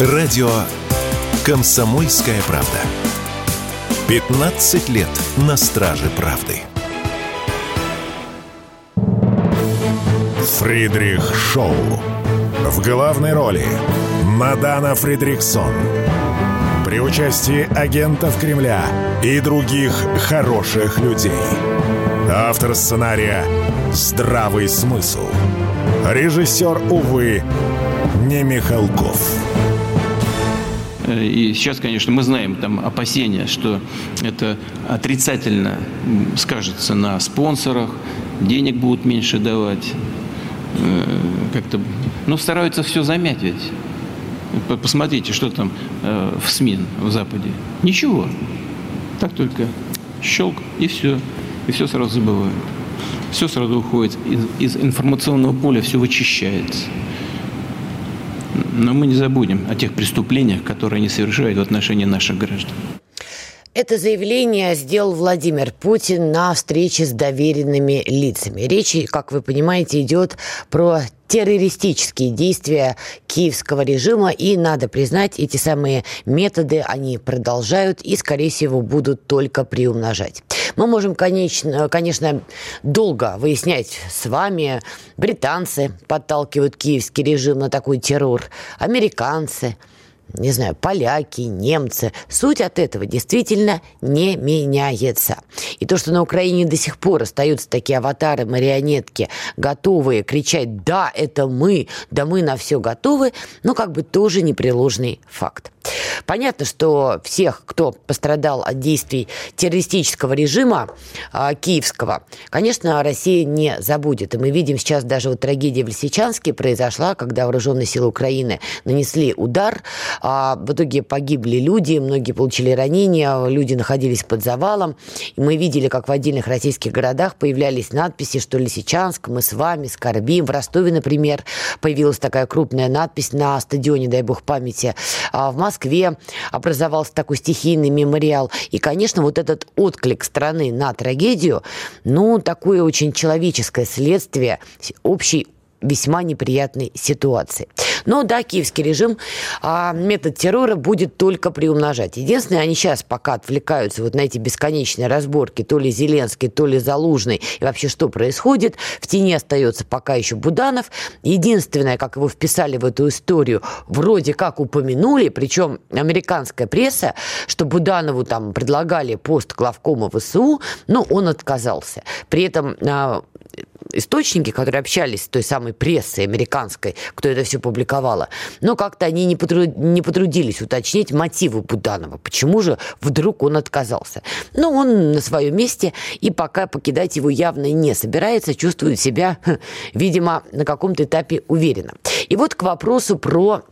Радио «Комсомольская правда». 15 лет на страже правды. Фридрих Шоу. В главной роли Мадана Фридриксон. При участии агентов Кремля и других хороших людей. Автор сценария «Здравый смысл». Режиссер, увы, не Михалков. И сейчас, конечно, мы знаем там опасения, что это отрицательно скажется на спонсорах, денег будут меньше давать. Э, как-то, ну, стараются все замять ведь. Посмотрите, что там э, в СМИ в Западе. Ничего. Так только щелк, и все. И все сразу забывают. Все сразу уходит из, из информационного поля, все вычищается. Но мы не забудем о тех преступлениях, которые они совершают в отношении наших граждан. Это заявление сделал Владимир Путин на встрече с доверенными лицами. Речь, как вы понимаете, идет про террористические действия киевского режима. И, надо признать, эти самые методы они продолжают и, скорее всего, будут только приумножать. Мы можем, конечно, конечно долго выяснять с вами, британцы подталкивают киевский режим на такой террор, американцы – не знаю, поляки, немцы. Суть от этого действительно не меняется. И то, что на Украине до сих пор остаются такие аватары, марионетки, готовые кричать «да, это мы», «да мы на все готовы», ну, как бы тоже непреложный факт. Понятно, что всех, кто пострадал от действий террористического режима э, киевского, конечно, Россия не забудет. И мы видим сейчас даже вот трагедия в Лисичанске произошла, когда вооруженные силы Украины нанесли удар, а в итоге погибли люди, многие получили ранения, люди находились под завалом. Мы видели, как в отдельных российских городах появлялись надписи, что Лисичанск, мы с вами скорбим. В Ростове, например, появилась такая крупная надпись на стадионе, дай бог памяти. А в Москве образовался такой стихийный мемориал. И, конечно, вот этот отклик страны на трагедию, ну, такое очень человеческое следствие общей весьма неприятной ситуации. Но да, киевский режим а, метод террора будет только приумножать. Единственное, они сейчас пока отвлекаются вот на эти бесконечные разборки, то ли Зеленский, то ли Залужный, и вообще что происходит. В тени остается пока еще Буданов. Единственное, как его вписали в эту историю, вроде как упомянули, причем американская пресса, что Буданову там предлагали пост главкома ВСУ, но он отказался. При этом а, источники, которые общались с той самой прессой американской, кто это все публиковала, но как-то они не, потруд... не потрудились уточнить мотивы Буданова. Почему же вдруг он отказался? Но он на своем месте, и пока покидать его явно не собирается, чувствует себя, видимо, на каком-то этапе уверенно. И вот к вопросу про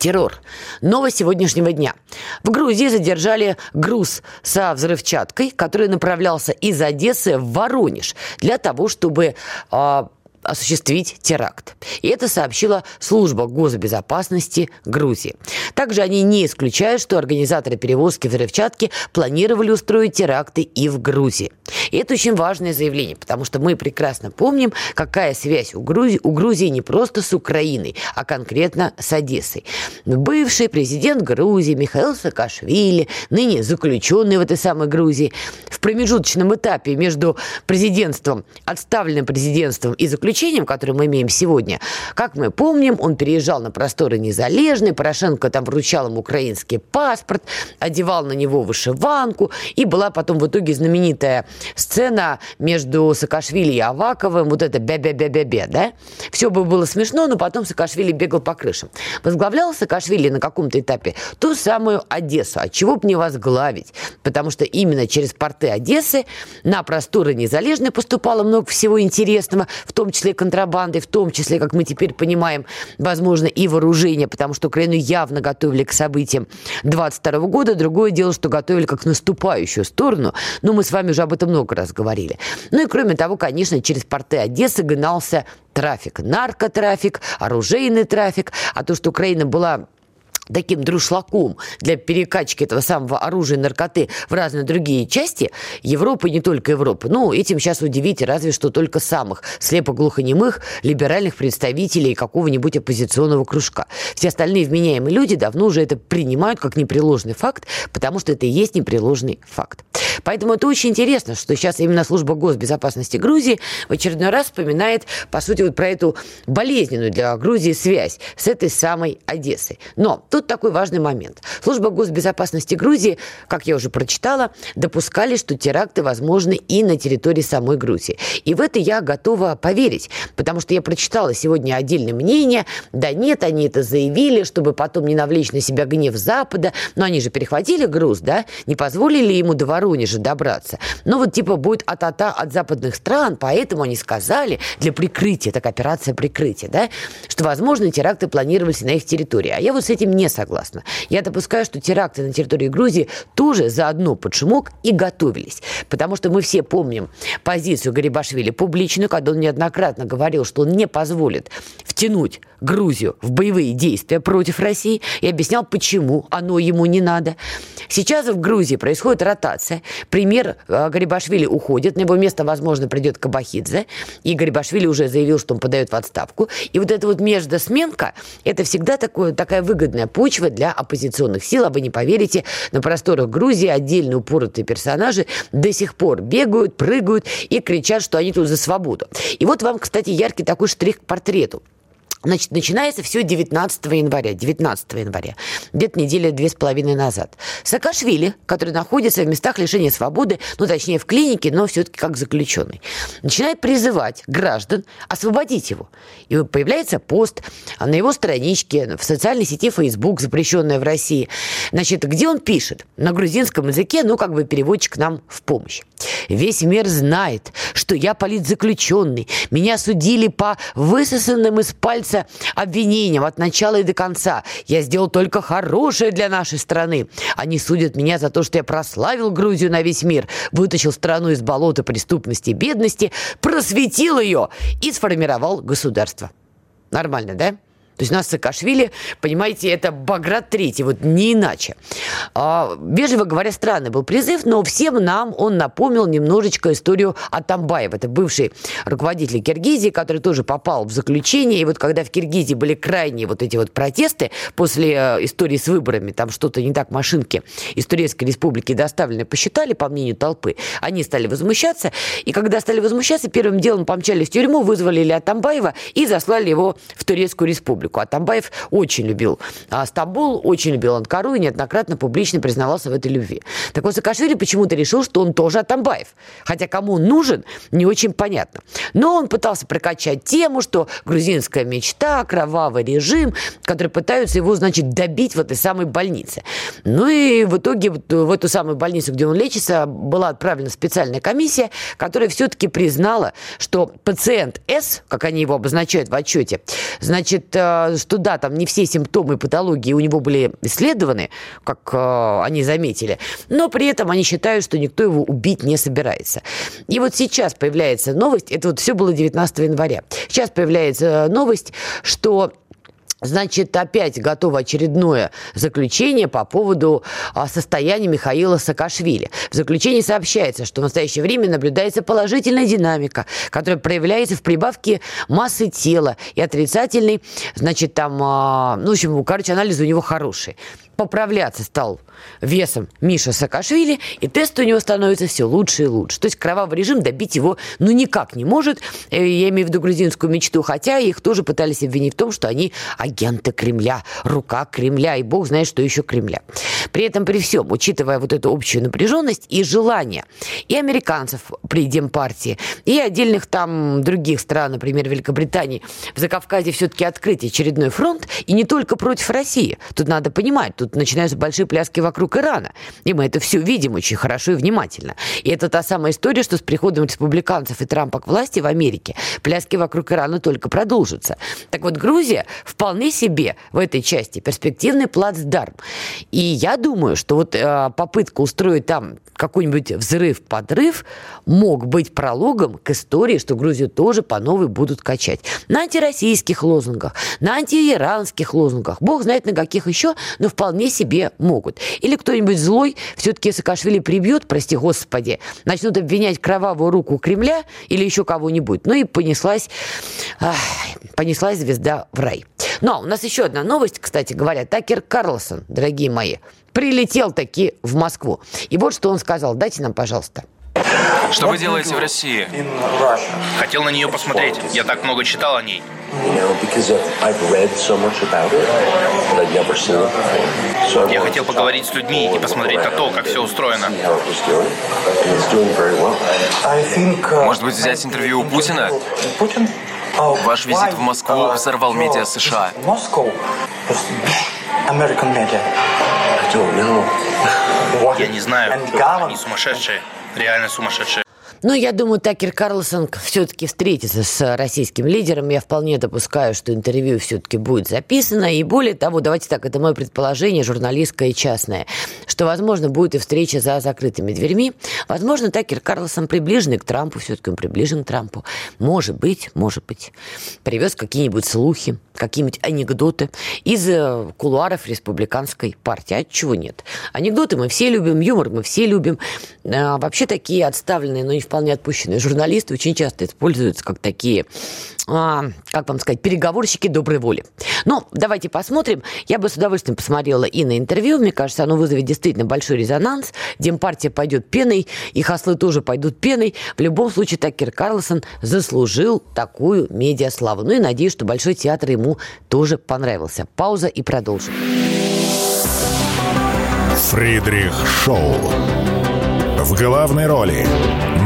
террор. Новость сегодняшнего дня. В Грузии задержали груз со взрывчаткой, который направлялся из Одессы в Воронеж для того, чтобы э, осуществить теракт. И это сообщила служба госбезопасности Грузии. Также они не исключают, что организаторы перевозки взрывчатки планировали устроить теракты и в Грузии. И это очень важное заявление, потому что мы прекрасно помним, какая связь у Грузии, у Грузии не просто с Украиной, а конкретно с Одессой. Бывший президент Грузии Михаил Саакашвили, ныне заключенный в этой самой Грузии, в промежуточном этапе между президентством, отставленным президентством и заключением, которое мы имеем сегодня, как мы помним, он переезжал на просторы Незалежной, Порошенко там вручал ему украинский паспорт, одевал на него вышиванку, и была потом в итоге знаменитая сцена между Саакашвили и Аваковым, вот это бя-бя-бя-бя-бя, да? Все бы было смешно, но потом Саакашвили бегал по крышам. Возглавлял Саакашвили на каком-то этапе ту самую Одессу. А чего бы не возглавить? Потому что именно через порты Одессы на просторы Незалежной поступало много всего интересного, в том числе контрабанды, в том числе, как мы теперь понимаем, возможно, и вооружение, потому что Украину явно готовили к событиям 22 года. Другое дело, что готовили как наступающую сторону. Но мы с вами уже об этом много раз говорили. Ну и кроме того, конечно, через порты Одессы гнался трафик, наркотрафик, оружейный трафик. А то, что Украина была таким друшлаком для перекачки этого самого оружия и наркоты в разные другие части Европы, не только Европы. Ну, этим сейчас удивите разве что только самых слепо-глухонемых либеральных представителей какого-нибудь оппозиционного кружка. Все остальные вменяемые люди давно уже это принимают как непреложный факт, потому что это и есть непреложный факт. Поэтому это очень интересно, что сейчас именно служба госбезопасности Грузии в очередной раз вспоминает, по сути, вот про эту болезненную для Грузии связь с этой самой Одессой. Но тут такой важный момент. Служба госбезопасности Грузии, как я уже прочитала, допускали, что теракты возможны и на территории самой Грузии. И в это я готова поверить, потому что я прочитала сегодня отдельное мнение. Да нет, они это заявили, чтобы потом не навлечь на себя гнев Запада. Но они же перехватили груз, да? Не позволили ему до Воронежа добраться. Но вот типа будет атата от западных стран, поэтому они сказали для прикрытия, так операция прикрытия, да, что, возможно, теракты планировались на их территории. А я вот с этим не согласна. Я допускаю, что теракты на территории Грузии тоже заодно под шумок и готовились. Потому что мы все помним позицию Гарибашвили публичную, когда он неоднократно говорил, что он не позволит втянуть Грузию в боевые действия против России и объяснял, почему оно ему не надо. Сейчас в Грузии происходит ротация. Пример э, Гарибашвили уходит, на его место, возможно, придет Кабахидзе. И Гарибашвили уже заявил, что он подает в отставку. И вот эта вот междосменка, это всегда такое, такая выгодная почва для оппозиционных сил. А вы не поверите, на просторах Грузии отдельно упоротые персонажи до сих пор бегают, прыгают и кричат, что они тут за свободу. И вот вам, кстати, яркий такой штрих к портрету. Значит, начинается все 19 января. 19 января. Где-то неделя две с половиной назад. Саакашвили, который находится в местах лишения свободы, ну, точнее, в клинике, но все-таки как заключенный, начинает призывать граждан освободить его. И появляется пост на его страничке в социальной сети Facebook, запрещенная в России, значит, где он пишет на грузинском языке, ну, как бы переводчик нам в помощь. Весь мир знает, что я политзаключенный. Меня судили по высосанным из пальца обвинениям от начала и до конца. Я сделал только хорошее для нашей страны. Они судят меня за то, что я прославил Грузию на весь мир, вытащил страну из болота преступности и бедности, просветил ее и сформировал государство. Нормально, да? То есть у нас Саакашвили, понимаете, это Баграт Третий, вот не иначе. А, вежливо говоря, странный был призыв, но всем нам он напомнил немножечко историю Атамбаева. Это бывший руководитель Киргизии, который тоже попал в заключение. И вот когда в Киргизии были крайние вот эти вот протесты после э, истории с выборами, там что-то не так машинки из Турецкой Республики доставлены, посчитали, по мнению толпы, они стали возмущаться. И когда стали возмущаться, первым делом помчались в тюрьму, вызвали Илья Атамбаева и заслали его в Турецкую Республику. Республику. Атамбаев очень любил а Стамбул, очень любил Анкару и неоднократно публично признавался в этой любви. Так вот, Саакашвили почему-то решил, что он тоже Атамбаев. Хотя кому он нужен, не очень понятно. Но он пытался прокачать тему, что грузинская мечта, кровавый режим, который пытаются его, значит, добить в этой самой больнице. Ну и в итоге в эту самую больницу, где он лечится, была отправлена специальная комиссия, которая все-таки признала, что пациент С, как они его обозначают в отчете, значит, э, что да, там не все симптомы патологии у него были исследованы, как э, они заметили, но при этом они считают, что никто его убить не собирается. И вот сейчас появляется новость, это вот все было 19 января, сейчас появляется новость, что Значит, опять готово очередное заключение по поводу а, состояния Михаила Саакашвили. В заключении сообщается, что в настоящее время наблюдается положительная динамика, которая проявляется в прибавке массы тела и отрицательный, значит, там, а, ну, в общем, короче, анализ у него хороший поправляться стал весом Миша Саакашвили, и тест у него становится все лучше и лучше. То есть кровавый режим добить его ну никак не может. Э, я имею в виду грузинскую мечту, хотя их тоже пытались обвинить в том, что они агенты Кремля, рука Кремля, и бог знает, что еще Кремля. При этом, при всем, учитывая вот эту общую напряженность и желание и американцев при Демпартии, и отдельных там других стран, например, Великобритании, в Закавказье все-таки открыть очередной фронт, и не только против России. Тут надо понимать, тут тут начинаются большие пляски вокруг Ирана. И мы это все видим очень хорошо и внимательно. И это та самая история, что с приходом республиканцев и Трампа к власти в Америке пляски вокруг Ирана только продолжатся. Так вот, Грузия вполне себе в этой части перспективный плацдарм. И я думаю, что вот э, попытка устроить там какой-нибудь взрыв-подрыв мог быть прологом к истории, что Грузию тоже по новой будут качать. На антироссийских лозунгах, на антииранских лозунгах, бог знает на каких еще, но вполне себе могут. Или кто-нибудь злой все-таки Саакашвили прибьет, прости господи, начнут обвинять кровавую руку Кремля или еще кого-нибудь. Ну и понеслась, ах, понеслась звезда в рай. Но у нас еще одна новость, кстати говоря. Такер Карлсон, дорогие мои, прилетел таки в Москву. И вот что он сказал. Дайте нам, пожалуйста. Что вы делаете в России? Хотел на нее посмотреть. Я так много читал о ней. Я хотел поговорить с людьми и посмотреть на то, как все устроено. Может быть, взять интервью у Путина? Ваш визит в Москву взорвал медиа США. Я не знаю. Они сумасшедшие. Реально сумасшедшие. Но я думаю, Такер Карлсон все-таки встретится с российским лидером. Я вполне допускаю, что интервью все-таки будет записано. И более того, давайте так, это мое предположение, журналистское и частное, что, возможно, будет и встреча за закрытыми дверьми. Возможно, Такер Карлсон приближенный к Трампу, все-таки он приближен к Трампу. Может быть, может быть. Привез какие-нибудь слухи, какие-нибудь анекдоты из э, кулуаров республиканской партии. А чего нет? Анекдоты мы все любим, юмор мы все любим. А, вообще такие отставленные, но не вполне отпущенные журналисты очень часто используются как такие, а, как вам сказать, переговорщики доброй воли. Но давайте посмотрим. Я бы с удовольствием посмотрела и на интервью. Мне кажется, оно вызовет действительно большой резонанс. Демпартия пойдет пеной, и хаслы тоже пойдут пеной. В любом случае, Такер Карлсон заслужил такую медиаславу. Ну и надеюсь, что Большой театр ему тоже понравился. Пауза и продолжим. Фридрих Шоу. В главной роли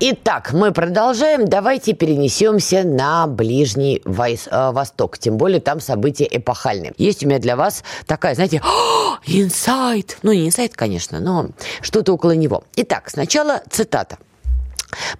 Итак, мы продолжаем. Давайте перенесемся на Ближний э, Восток. Тем более там события эпохальные. Есть у меня для вас такая, знаете, инсайт. Ну, не инсайт, конечно, но что-то около него. Итак, сначала цитата.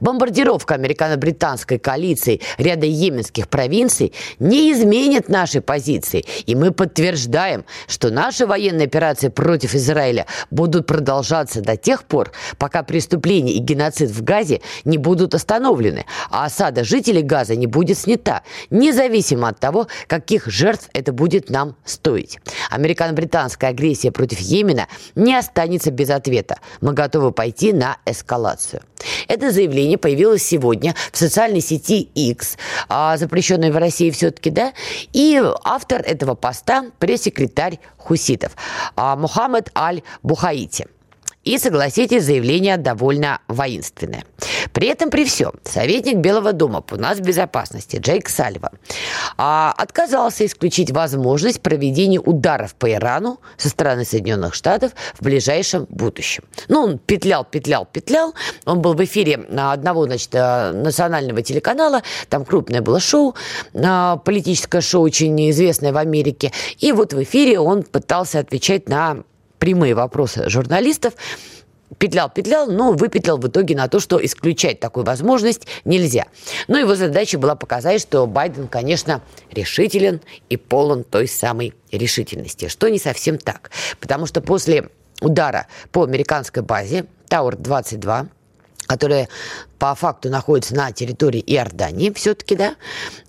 Бомбардировка американо-британской коалиции ряда йеменских провинций не изменит нашей позиции, и мы подтверждаем, что наши военные операции против Израиля будут продолжаться до тех пор, пока преступления и геноцид в Газе не будут остановлены, а осада жителей Газа не будет снята, независимо от того, каких жертв это будет нам стоить. Американо-британская агрессия против Йемена не останется без ответа. Мы готовы пойти на эскалацию. Это заявление появилось сегодня в социальной сети X, а, запрещенной в России все-таки, да, и автор этого поста – пресс-секретарь хуситов а, Мухаммад Аль-Бухаити – и, согласитесь, заявление довольно воинственное. При этом, при всем, советник Белого дома по нас безопасности Джейк Сальва а, отказался исключить возможность проведения ударов по Ирану со стороны Соединенных Штатов в ближайшем будущем. Ну, он петлял, петлял, петлял. Он был в эфире одного, значит, э, национального телеканала. Там крупное было шоу, э, политическое шоу, очень известное в Америке. И вот в эфире он пытался отвечать на прямые вопросы журналистов, петлял, петлял, но выпетлял в итоге на то, что исключать такую возможность нельзя. Но его задача была показать, что Байден, конечно, решителен и полон той самой решительности, что не совсем так. Потому что после удара по американской базе Тауэр-22, которая по факту находится на территории Иордании все-таки, да,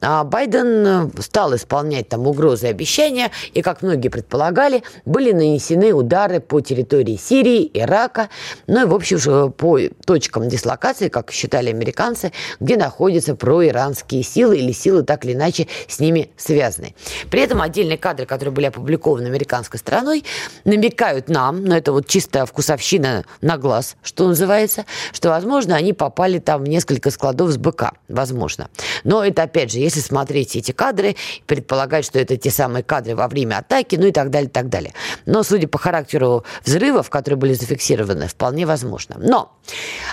а Байден э, стал исполнять там угрозы и обещания, и, как многие предполагали, были нанесены удары по территории Сирии, Ирака, ну и, в общем, по точкам дислокации, как считали американцы, где находятся проиранские силы или силы так или иначе с ними связаны. При этом отдельные кадры, которые были опубликованы американской стороной, намекают нам, но это вот чистая вкусовщина на глаз, что называется, что, возможно, они попали там несколько складов с БК, возможно. Но это, опять же, если смотреть эти кадры, предполагать, что это те самые кадры во время атаки, ну и так далее, так далее. Но, судя по характеру взрывов, которые были зафиксированы, вполне возможно. Но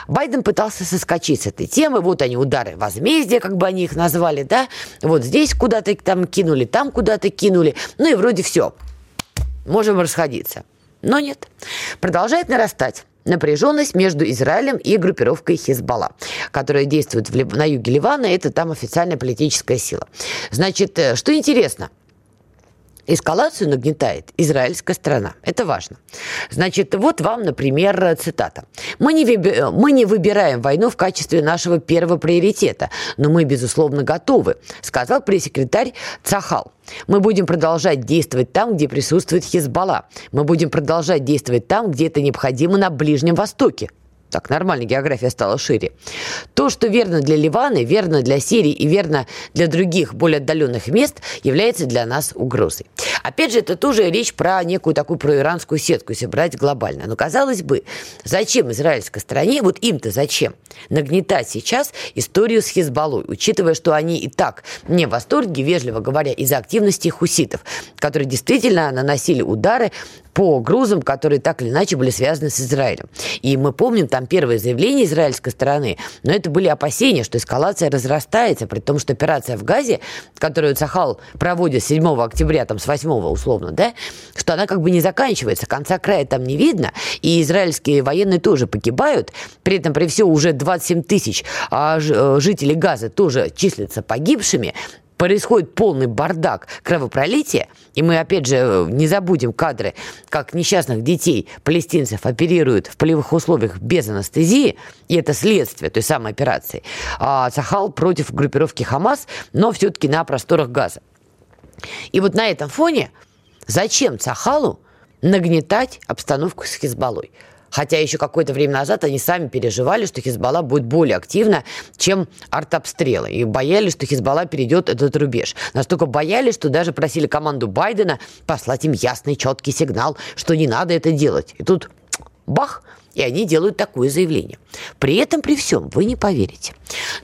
Байден пытался соскочить с этой темы. Вот они, удары возмездия, как бы они их назвали, да? Вот здесь куда-то там кинули, там куда-то кинули. Ну и вроде все. Можем расходиться. Но нет. Продолжает нарастать напряженность между Израилем и группировкой Хизбалла, которая действует в, на юге Ливана. Это там официальная политическая сила. Значит, э, что интересно – Эскалацию нагнетает израильская страна. Это важно. Значит, вот вам, например, цитата. «Мы не, выби... «Мы не выбираем войну в качестве нашего первого приоритета, но мы, безусловно, готовы», сказал пресс-секретарь Цахал. Мы будем продолжать действовать там, где присутствует Хизбалла. Мы будем продолжать действовать там, где это необходимо на Ближнем Востоке так нормально география стала шире. То, что верно для Ливана, верно для Сирии и верно для других более отдаленных мест, является для нас угрозой. Опять же, это тоже речь про некую такую проиранскую сетку, если брать глобально. Но, казалось бы, зачем израильской стране, вот им-то зачем, нагнетать сейчас историю с Хизбаллой, учитывая, что они и так не в восторге, вежливо говоря, из-за активности хуситов, которые действительно наносили удары по грузам, которые так или иначе были связаны с Израилем. И мы помним там первое заявление израильской стороны, но это были опасения, что эскалация разрастается, при том, что операция в Газе, которую Цахал проводит 7 октября, там с 8 условно, да, что она как бы не заканчивается, конца края там не видно, и израильские военные тоже погибают, при этом при все уже 27 тысяч а э, жителей Газа тоже числятся погибшими, происходит полный бардак кровопролития, и мы, опять же, не забудем кадры, как несчастных детей палестинцев оперируют в полевых условиях без анестезии, и это следствие той самой операции, а Сахал против группировки Хамас, но все-таки на просторах Газа. И вот на этом фоне зачем Цахалу нагнетать обстановку с Хизбаллой? Хотя еще какое-то время назад они сами переживали, что Хизбалла будет более активна, чем артобстрелы. И боялись, что Хизбалла перейдет этот рубеж. Настолько боялись, что даже просили команду Байдена послать им ясный, четкий сигнал, что не надо это делать. И тут бах, и они делают такое заявление. При этом, при всем, вы не поверите.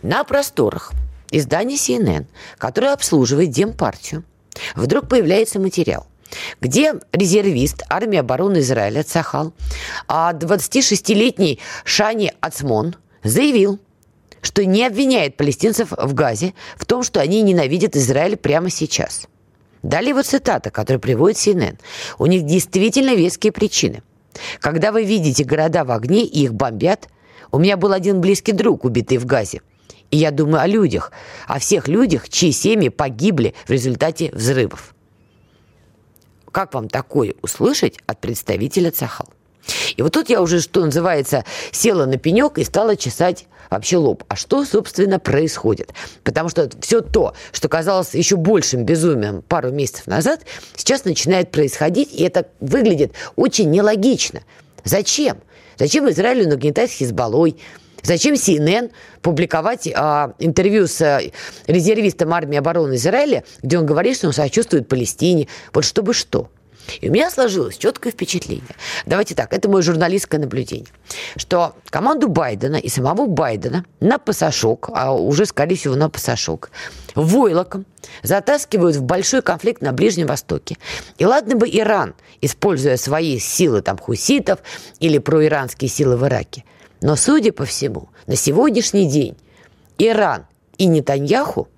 На просторах издания CNN, которое обслуживает Демпартию, вдруг появляется материал, где резервист армии обороны Израиля Цахал, а 26-летний Шани Ацмон заявил, что не обвиняет палестинцев в Газе в том, что они ненавидят Израиль прямо сейчас. Далее вот цитата, которую приводит CNN. У них действительно веские причины. Когда вы видите города в огне и их бомбят, у меня был один близкий друг, убитый в Газе. И я думаю о людях, о всех людях, чьи семьи погибли в результате взрывов. Как вам такое услышать от представителя Цахал? И вот тут я уже, что называется, села на пенек и стала чесать вообще лоб. А что, собственно, происходит? Потому что все то, что казалось еще большим безумием пару месяцев назад, сейчас начинает происходить, и это выглядит очень нелогично. Зачем? Зачем Израилю нагнетать Хизбаллой? Зачем CNN публиковать а, интервью с а, резервистом армии обороны Израиля, где он говорит, что он сочувствует Палестине? Вот чтобы что? И у меня сложилось четкое впечатление. Давайте так, это мое журналистское наблюдение, что команду Байдена и самого Байдена на пасашок, а уже, скорее всего, на пасашок, войлоком затаскивают в большой конфликт на Ближнем Востоке. И ладно бы Иран, используя свои силы там хуситов или проиранские силы в Ираке, но, судя по всему, на сегодняшний день Иран и Нетаньяху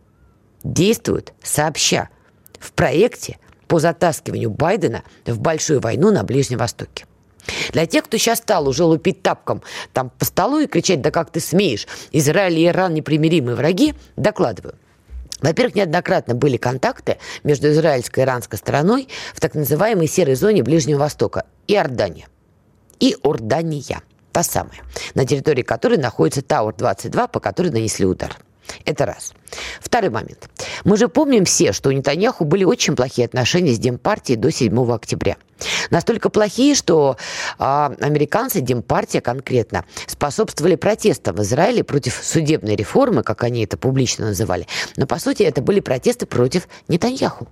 действуют сообща в проекте по затаскиванию Байдена в большую войну на Ближнем Востоке. Для тех, кто сейчас стал уже лупить тапком там по столу и кричать, да как ты смеешь, Израиль и Иран непримиримые враги, докладываю. Во-первых, неоднократно были контакты между израильской и иранской стороной в так называемой серой зоне Ближнего Востока. Иордания. Иордания – та самая, на территории которой находится Тауэр-22, по которой нанесли удар. Это раз. Второй момент. Мы же помним все, что у Нетаньяху были очень плохие отношения с Демпартией до 7 октября. Настолько плохие, что э, американцы, Демпартия конкретно, способствовали протестам в Израиле против судебной реформы, как они это публично называли. Но, по сути, это были протесты против Нетаньяху.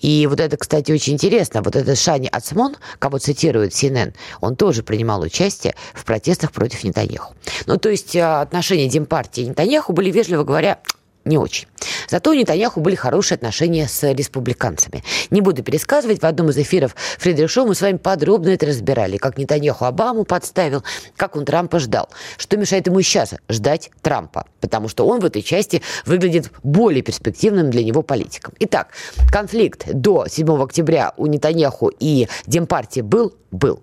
И вот это, кстати, очень интересно. Вот этот Шани Ацмон, кого цитирует CNN, он тоже принимал участие в протестах против Нетаньяху. Ну, то есть а, отношения Демпартии и Нетаньяху были, вежливо говоря, не очень. Зато у Нетаньяху были хорошие отношения с республиканцами. Не буду пересказывать, в одном из эфиров Фридрих Шоу мы с вами подробно это разбирали, как Нетаньяху Обаму подставил, как он Трампа ждал. Что мешает ему сейчас ждать Трампа? Потому что он в этой части выглядит более перспективным для него политиком. Итак, конфликт до 7 октября у Нетаньяху и Демпартии был был.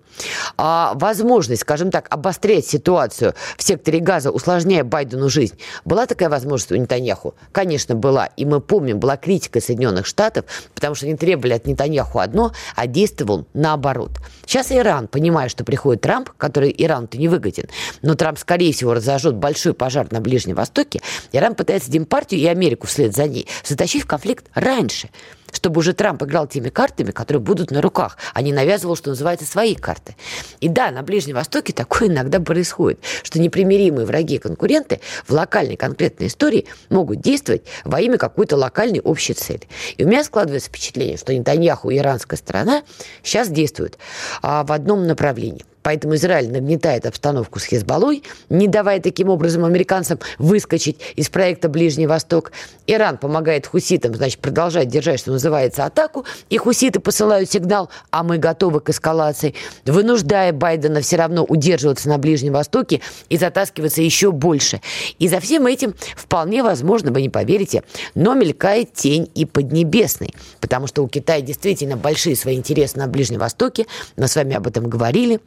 А возможность, скажем так, обострять ситуацию в секторе газа, усложняя Байдену жизнь, была такая возможность у Нетаньяху? Конечно, была. И мы помним, была критика Соединенных Штатов, потому что они требовали от Нетаньяху одно, а действовал наоборот. Сейчас Иран, понимая, что приходит Трамп, который Ирану-то не выгоден, но Трамп, скорее всего, разожжет большой пожар на Ближнем Востоке, Иран пытается Демпартию и Америку вслед за ней затащить в конфликт раньше чтобы уже Трамп играл теми картами, которые будут на руках, а не навязывал, что называется, свои карты. И да, на Ближнем Востоке такое иногда происходит, что непримиримые враги и конкуренты в локальной конкретной истории могут действовать во имя какой-то локальной общей цели. И у меня складывается впечатление, что Нетаньяху и иранская сторона сейчас действуют а, в одном направлении. Поэтому Израиль нагнетает обстановку с Хезболой, не давая таким образом американцам выскочить из проекта Ближний Восток. Иран помогает хуситам, значит, продолжать держать, что называется, атаку. И хуситы посылают сигнал, а мы готовы к эскалации, вынуждая Байдена все равно удерживаться на Ближнем Востоке и затаскиваться еще больше. И за всем этим вполне возможно, вы не поверите, но мелькает тень и Поднебесной. Потому что у Китая действительно большие свои интересы на Ближнем Востоке. Мы с вами об этом говорили.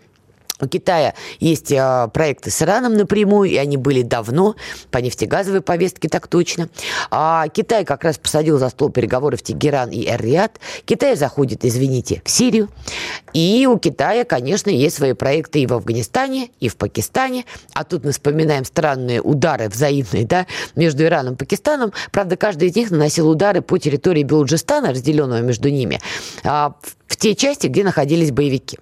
У Китая есть а, проекты с Ираном напрямую, и они были давно, по нефтегазовой повестке так точно. А Китай как раз посадил за стол переговоров Тегеран и Эр-Рияд. Китай заходит, извините, в Сирию. И у Китая, конечно, есть свои проекты и в Афганистане, и в Пакистане. А тут мы вспоминаем странные удары взаимные да, между Ираном и Пакистаном. Правда, каждый из них наносил удары по территории Белуджистана, разделенного между ними, а, те части, где находились боевики.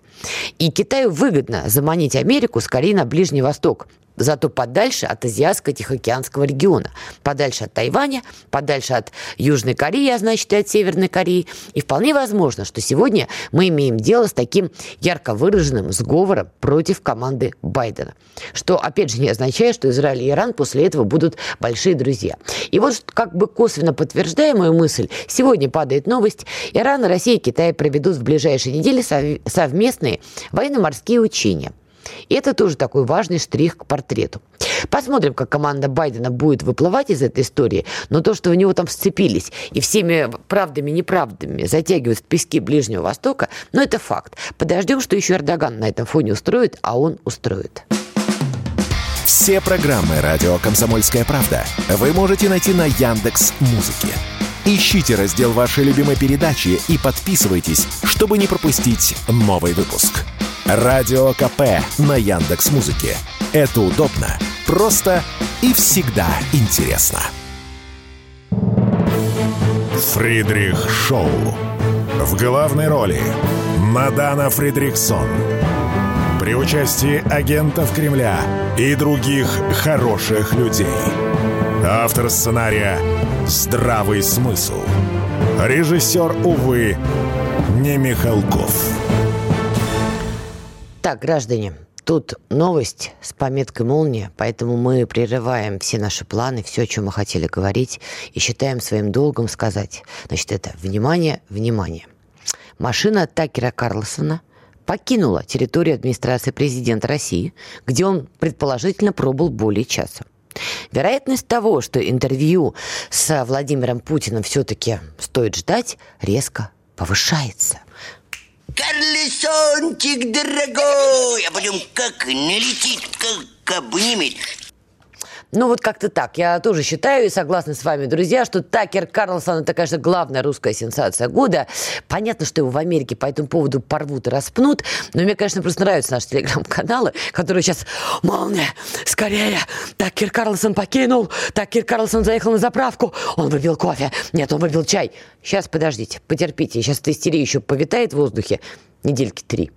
И Китаю выгодно заманить Америку скорее на Ближний Восток, зато подальше от Азиатско-Тихоокеанского региона, подальше от Тайваня, подальше от Южной Кореи, а значит и от Северной Кореи. И вполне возможно, что сегодня мы имеем дело с таким ярко выраженным сговором против команды Байдена. Что, опять же, не означает, что Израиль и Иран после этого будут большие друзья. И вот как бы косвенно подтверждая мою мысль, сегодня падает новость. Иран, Россия и Китай проведут в ближайшие недели совместные военно-морские учения – и это тоже такой важный штрих к портрету. Посмотрим, как команда Байдена будет выплывать из этой истории, но то, что в него там вцепились и всеми правдами и неправдами затягивают пески Ближнего Востока, ну это факт. Подождем, что еще Эрдоган на этом фоне устроит, а он устроит. Все программы «Радио Комсомольская правда» вы можете найти на Яндекс Музыке. Ищите раздел вашей любимой передачи и подписывайтесь, чтобы не пропустить новый выпуск. Радио КП на Яндекс Музыке. Это удобно, просто и всегда интересно. Фридрих Шоу. В главной роли Мадана Фридриксон. При участии агентов Кремля и других хороших людей. Автор сценария «Здравый смысл». Режиссер, увы, не Михалков. Так, граждане, тут новость с пометкой «Молния», поэтому мы прерываем все наши планы, все, о чем мы хотели говорить, и считаем своим долгом сказать. Значит, это «Внимание, внимание». Машина Такера Карлсона покинула территорию администрации президента России, где он предположительно пробыл более часа. Вероятность того, что интервью с Владимиром Путиным все-таки стоит ждать, резко повышается. Карлесончик дорогой, а потом как налетит, как обнимет. Ну, вот как-то так. Я тоже считаю и согласна с вами, друзья, что Такер Карлсон – это, конечно, главная русская сенсация года. Понятно, что его в Америке по этому поводу порвут и распнут, но мне, конечно, просто нравятся наши телеграм-каналы, которые сейчас «Молния! Скорее! Такер Карлсон покинул! Такер Карлсон заехал на заправку! Он выпил кофе! Нет, он выпил чай! Сейчас, подождите, потерпите, сейчас эта истерия еще повитает в воздухе недельки три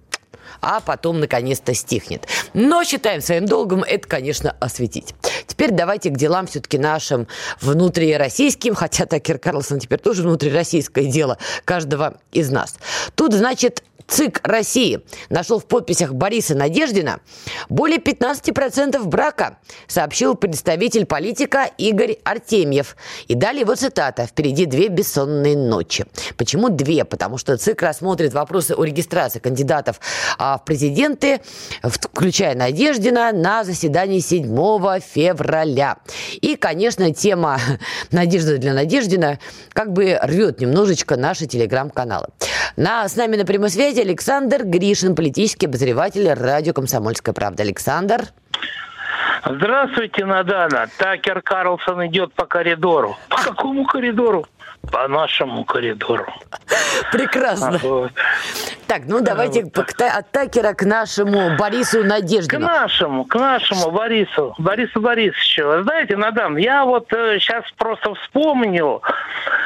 а потом наконец-то стихнет. Но считаем своим долгом это, конечно, осветить. Теперь давайте к делам все-таки нашим внутрироссийским, хотя Такер Карлсон теперь тоже внутрироссийское дело каждого из нас. Тут, значит, ЦИК России нашел в подписях Бориса Надеждина более 15% брака, сообщил представитель политика Игорь Артемьев. И далее его цитата «Впереди две бессонные ночи». Почему две? Потому что ЦИК рассмотрит вопросы о регистрации кандидатов а, в президенты, включая Надеждина, на заседании 7 февраля. И, конечно, тема «Надежда для Надеждина» как бы рвет немножечко наши телеграм-каналы. На, с нами на прямой связи Александр Гришин, политический обозреватель радио «Комсомольская правда». Александр. Здравствуйте, Надана. Такер Карлсон идет по коридору. По какому коридору? По нашему коридору. Прекрасно. Вот. Так, ну давайте вот. от Такера к нашему Борису Надеждину. К нашему, к нашему Борису, Борису Борисовичу. Знаете, Надам, я вот э, сейчас просто вспомнил,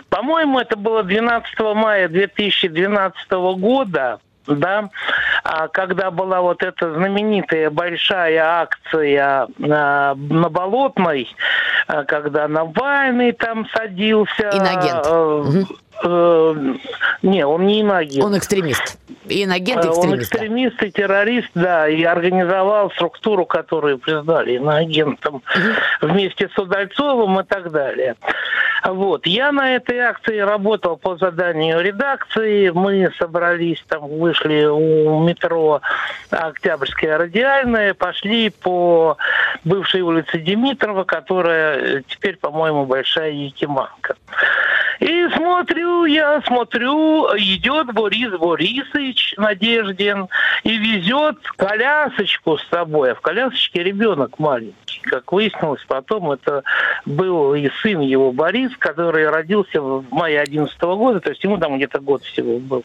по-моему, это было 12 мая 2012 года, да, а когда была вот эта знаменитая большая акция на, на Болотной, а, когда Навальный там садился. Инагент. Э, э, не, он не инагент. Он экстремист. Инагент и экстремист. Он экстремист да. и террорист, да, и организовал структуру, которую признали иноагентом угу. вместе с Удальцовым и так далее. Вот. Я на этой акции работал по заданию редакции. Мы собрались, там вышли у метро Октябрьская радиальная, пошли по бывшей улице Димитрова, которая теперь, по-моему, Большая Якиманка. И смотрю, я смотрю, идет Борис Борисович Надеждин и везет колясочку с собой. А в колясочке ребенок маленький. Как выяснилось потом, это был и сын его Борис, который родился в мае 11 года, то есть ему там где-то год всего был.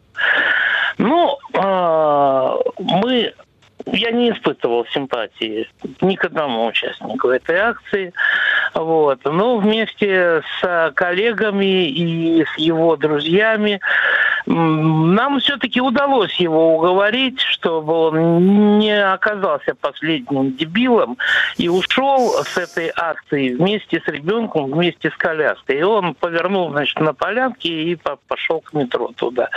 Ну, э, мы я не испытывал симпатии ни к одному участнику этой акции. Вот. Но вместе с коллегами и с его друзьями нам все-таки удалось его уговорить, чтобы он не оказался последним дебилом и ушел с этой акции вместе с ребенком, вместе с коляской. И он повернул, значит, на полянке и пошел к метро туда.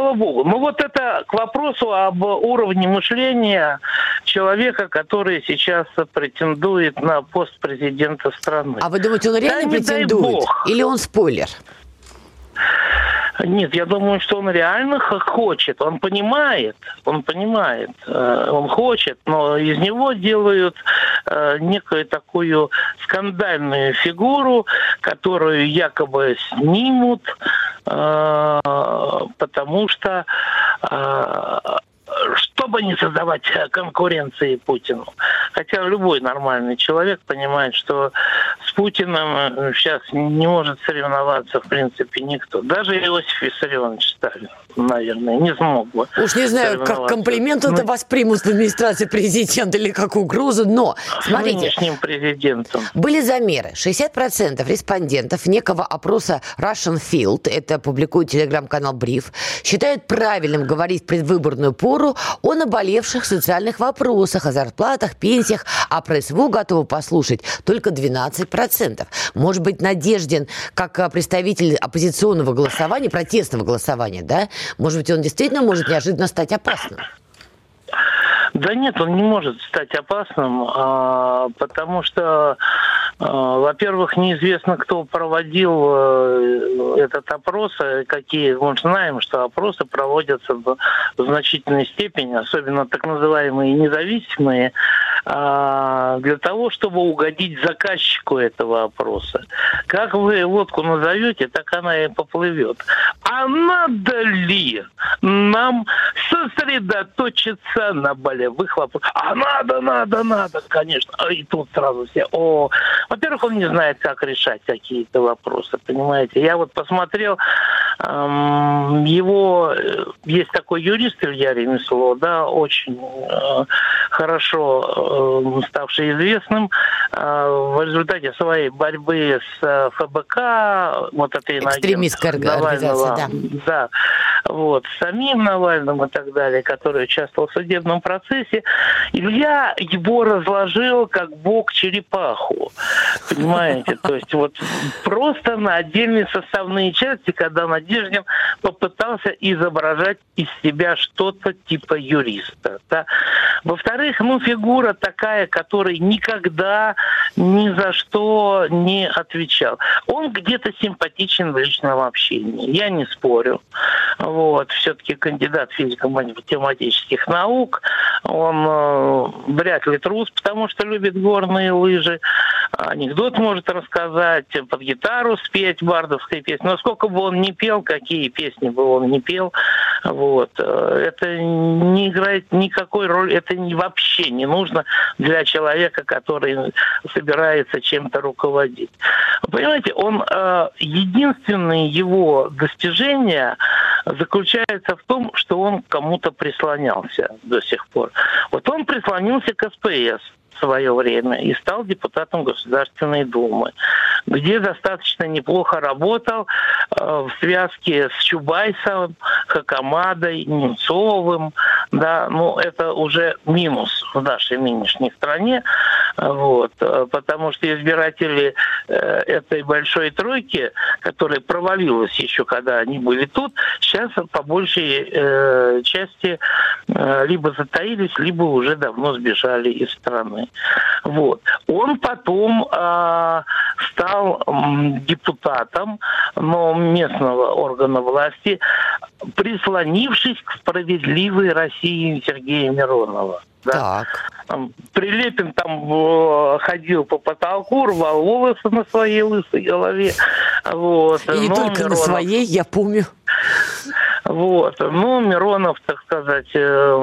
Слава богу. Ну вот это к вопросу об уровне мышления человека, который сейчас претендует на пост президента страны. А вы думаете, он реально да, претендует? Или он спойлер? Нет, я думаю, что он реально хочет, он понимает, он понимает, э, он хочет, но из него делают э, некую такую скандальную фигуру, которую якобы снимут, потому что чтобы не создавать конкуренции Путину. Хотя любой нормальный человек понимает, что с Путиным сейчас не может соревноваться в принципе никто. Даже Иосиф Виссарионович Сталин, наверное, не смог бы. Уж не знаю, как комплимент это ну, воспримут в администрации президента или как угрозу, но смотрите. Нынешним президентом. Были замеры. 60% респондентов некого опроса Russian Field, это публикует телеграм-канал Бриф, считают правильным говорить в предвыборную пору о наболевших социальных вопросах, о зарплатах, пенсиях, а про СВО готовы послушать только 12%. Может быть, Надеждин, как а, представитель оппозиционного голосования, протестного голосования, да, может быть, он действительно может неожиданно стать опасным? Да нет, он не может стать опасным, а, потому что, во-первых, неизвестно, кто проводил а, этот опрос, а какие, мы знаем, что опросы проводятся в значительной степени, особенно так называемые независимые, а, для того, чтобы угодить заказчику этого опроса. Как вы лодку назовете, так она и поплывет. А надо ли нам сосредоточиться на болевых вопросах? А надо, надо, надо, конечно. А и тут сразу все, о, во-первых, он не знает, как решать какие-то вопросы, понимаете. Я вот посмотрел, эм, его, э, есть такой юрист Илья Ремесло, да, очень э, хорошо Э, ставший известным э, в результате своей борьбы с э, ФБК, вот этой экстремистской организации, да. да, вот, самим Навальным и так далее, который участвовал в судебном процессе, Илья его разложил как бог черепаху. Понимаете? То есть вот просто на отдельные составные части, когда Надеждин попытался изображать из себя что-то типа юриста. Да? Во-вторых, ну, фигура такая, которая никогда ни за что не отвечал. Он где-то симпатичен в личном общении, я не спорю. Вот, все-таки кандидат физико-математических наук, он э, вряд ли трус, потому что любит горные лыжи, анекдот может рассказать, под гитару спеть бардовской песни. Но сколько бы он не пел, какие песни бы он не пел, вот, э, это не играет никакой роли, это вообще не нужно для человека, который собирается чем-то руководить. Понимаете, он э, единственное его достижение заключается в том, что он кому-то прислонялся до сих пор. Вот он прислонился к СПС свое время и стал депутатом Государственной Думы, где достаточно неплохо работал э, в связке с Чубайсовым, Хакамадой, Немцовым. Да, ну, это уже минус в нашей нынешней стране, вот, э, потому что избиратели э, этой большой тройки, которая провалилась еще, когда они были тут, сейчас по большей э, части либо затаились, либо уже давно сбежали из страны. Вот. Он потом э, стал депутатом но местного органа власти, прислонившись к справедливой России Сергея Миронова. Да? Так. Прилепин там э, ходил по потолку, рвал волосы на своей лысой голове. Вот. И не Но только Миронов... на своей, я помню. Вот. Ну, Миронов, так сказать, э,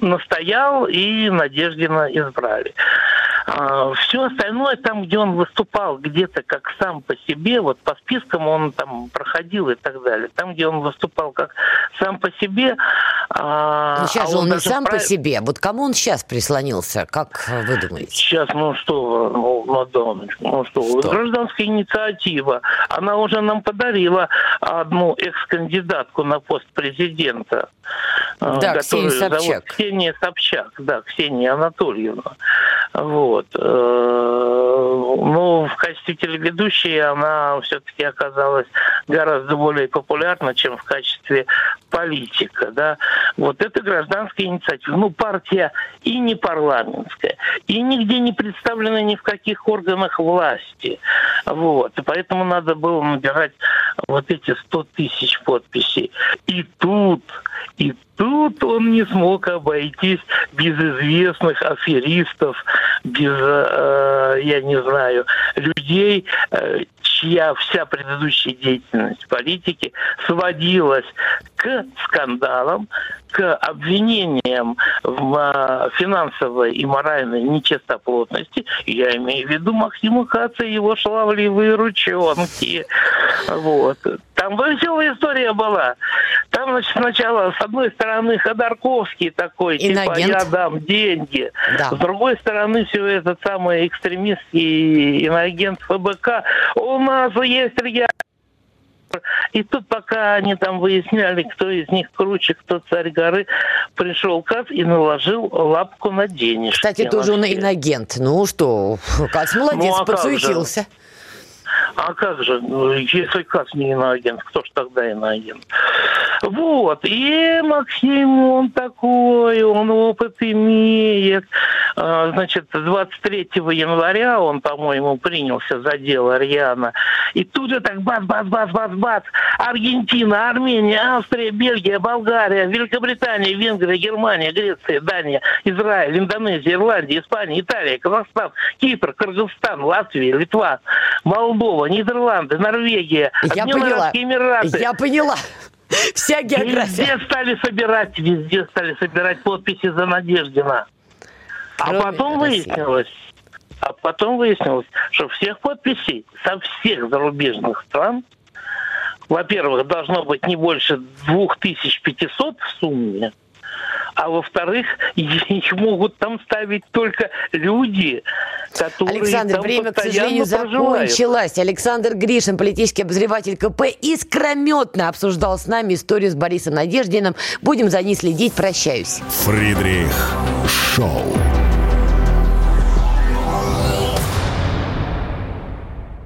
настоял и Надеждина избрали. А, все остальное там, где он выступал где-то как сам по себе, вот по спискам он там проходил и так далее. Там, где он выступал как сам по себе... А, ну, сейчас а он, он не сам прав... по себе. Вот кому он сейчас прислонился, как вы думаете? Сейчас, ну что, ну, Мадоночка, ну что, что? гражданская инициатива. Она уже нам подарила одну экс-кандидатку на пост президента. А, да, Ксения Собчак. Зовут Ксения Собчак, да, Ксения Анатольевна. Вот. Э, ну, в качестве телеведущей она все-таки оказалась гораздо более популярна, чем в качестве политика. Да? Вот это гражданская инициатива. Ну, партия и не парламентская, и нигде не представлена ни в каких органах власти. Вот. И поэтому надо было набирать вот эти 100 тысяч подписей. И тут, и тут он не смог обойтись без известных аферистов, без, э, я не знаю, людей, э, чья вся предыдущая деятельность политики сводилась к скандалам, к обвинениям в а, финансовой и моральной нечистоплотности, я имею в виду Максима Хаца и его шаловливые ручонки. Вот. Там веселая история была. Там, значит, сначала, с одной стороны, Ходорковский такой, Инагент. типа, я дам деньги. Да. С другой стороны, все этот самый экстремистский инагент ФБК. У нас есть реально и тут, пока они там выясняли, кто из них круче, кто царь горы, пришел Кац и наложил лапку на денежки. Кстати, тоже он иногент. Ну что, Кац молодец, ну, а подсуетился. А как же, ну, если Кац не иноагент, кто ж тогда иноагент? Вот, и Максим, он такой, он опыт имеет. А, значит, 23 января он, по-моему, принялся за дело Риана. И тут же так бац-бац-бац-бац-бац. Аргентина, Армения, Австрия, Бельгия, Болгария, Великобритания, Венгрия, Германия, Греция, Дания, Израиль, Индонезия, Ирландия, Испания, Италия, Казахстан, Кипр, Кыргызстан, Латвия, Литва, Молдова, Нидерланды, Норвегия, Я поняла. Эмираты. Я поняла. Вся география. Везде стали собирать, везде стали собирать подписи за Надеждина. А потом выяснилось, а потом выяснилось, что всех подписей со всех зарубежных стран, во-первых, должно быть не больше 2500 в сумме, а во-вторых, их могут там ставить только люди, которые Александр, там время, к сожалению, проживают. закончилось. Александр Гришин, политический обозреватель КП, искрометно обсуждал с нами историю с Борисом Надеждиным. Будем за ней следить. Прощаюсь. Фридрих Шоу.